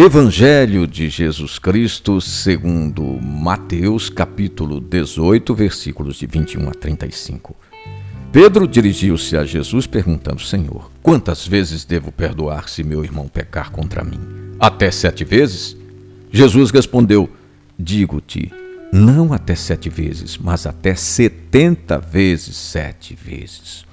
Evangelho de Jesus Cristo, segundo Mateus, capítulo 18, versículos de 21 a 35. Pedro dirigiu-se a Jesus perguntando: Senhor, quantas vezes devo perdoar se meu irmão pecar contra mim? Até sete vezes? Jesus respondeu: Digo-te, não até sete vezes, mas até setenta vezes sete vezes.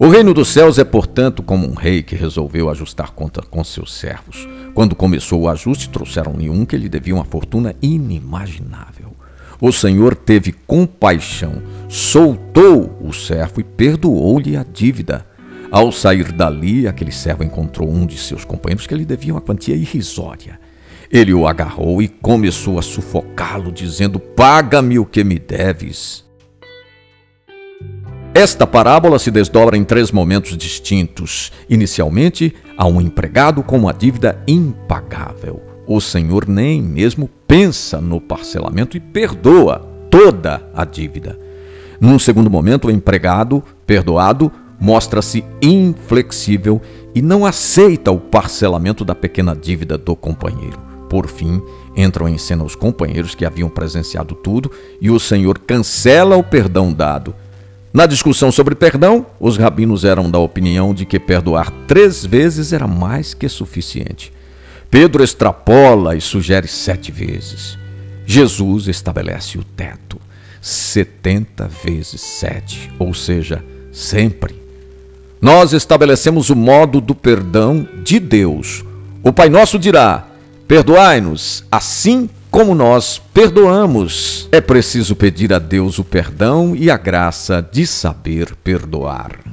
O reino dos céus é, portanto, como um rei que resolveu ajustar conta com seus servos. Quando começou o ajuste, trouxeram-lhe um que lhe devia uma fortuna inimaginável. O Senhor teve compaixão, soltou o servo e perdoou-lhe a dívida. Ao sair dali, aquele servo encontrou um de seus companheiros que lhe devia uma quantia irrisória. Ele o agarrou e começou a sufocá-lo, dizendo: Paga-me o que me deves. Esta parábola se desdobra em três momentos distintos. Inicialmente, há um empregado com uma dívida impagável. O Senhor nem mesmo pensa no parcelamento e perdoa toda a dívida. Num segundo momento, o empregado, perdoado, mostra-se inflexível e não aceita o parcelamento da pequena dívida do companheiro. Por fim, entram em cena os companheiros que haviam presenciado tudo e o Senhor cancela o perdão dado na discussão sobre perdão, os rabinos eram da opinião de que perdoar três vezes era mais que suficiente. Pedro extrapola e sugere sete vezes. Jesus estabelece o teto, setenta vezes sete, ou seja, sempre. Nós estabelecemos o modo do perdão de Deus. O Pai Nosso dirá: Perdoai-nos, assim como nós perdoamos, é preciso pedir a Deus o perdão e a graça de saber perdoar.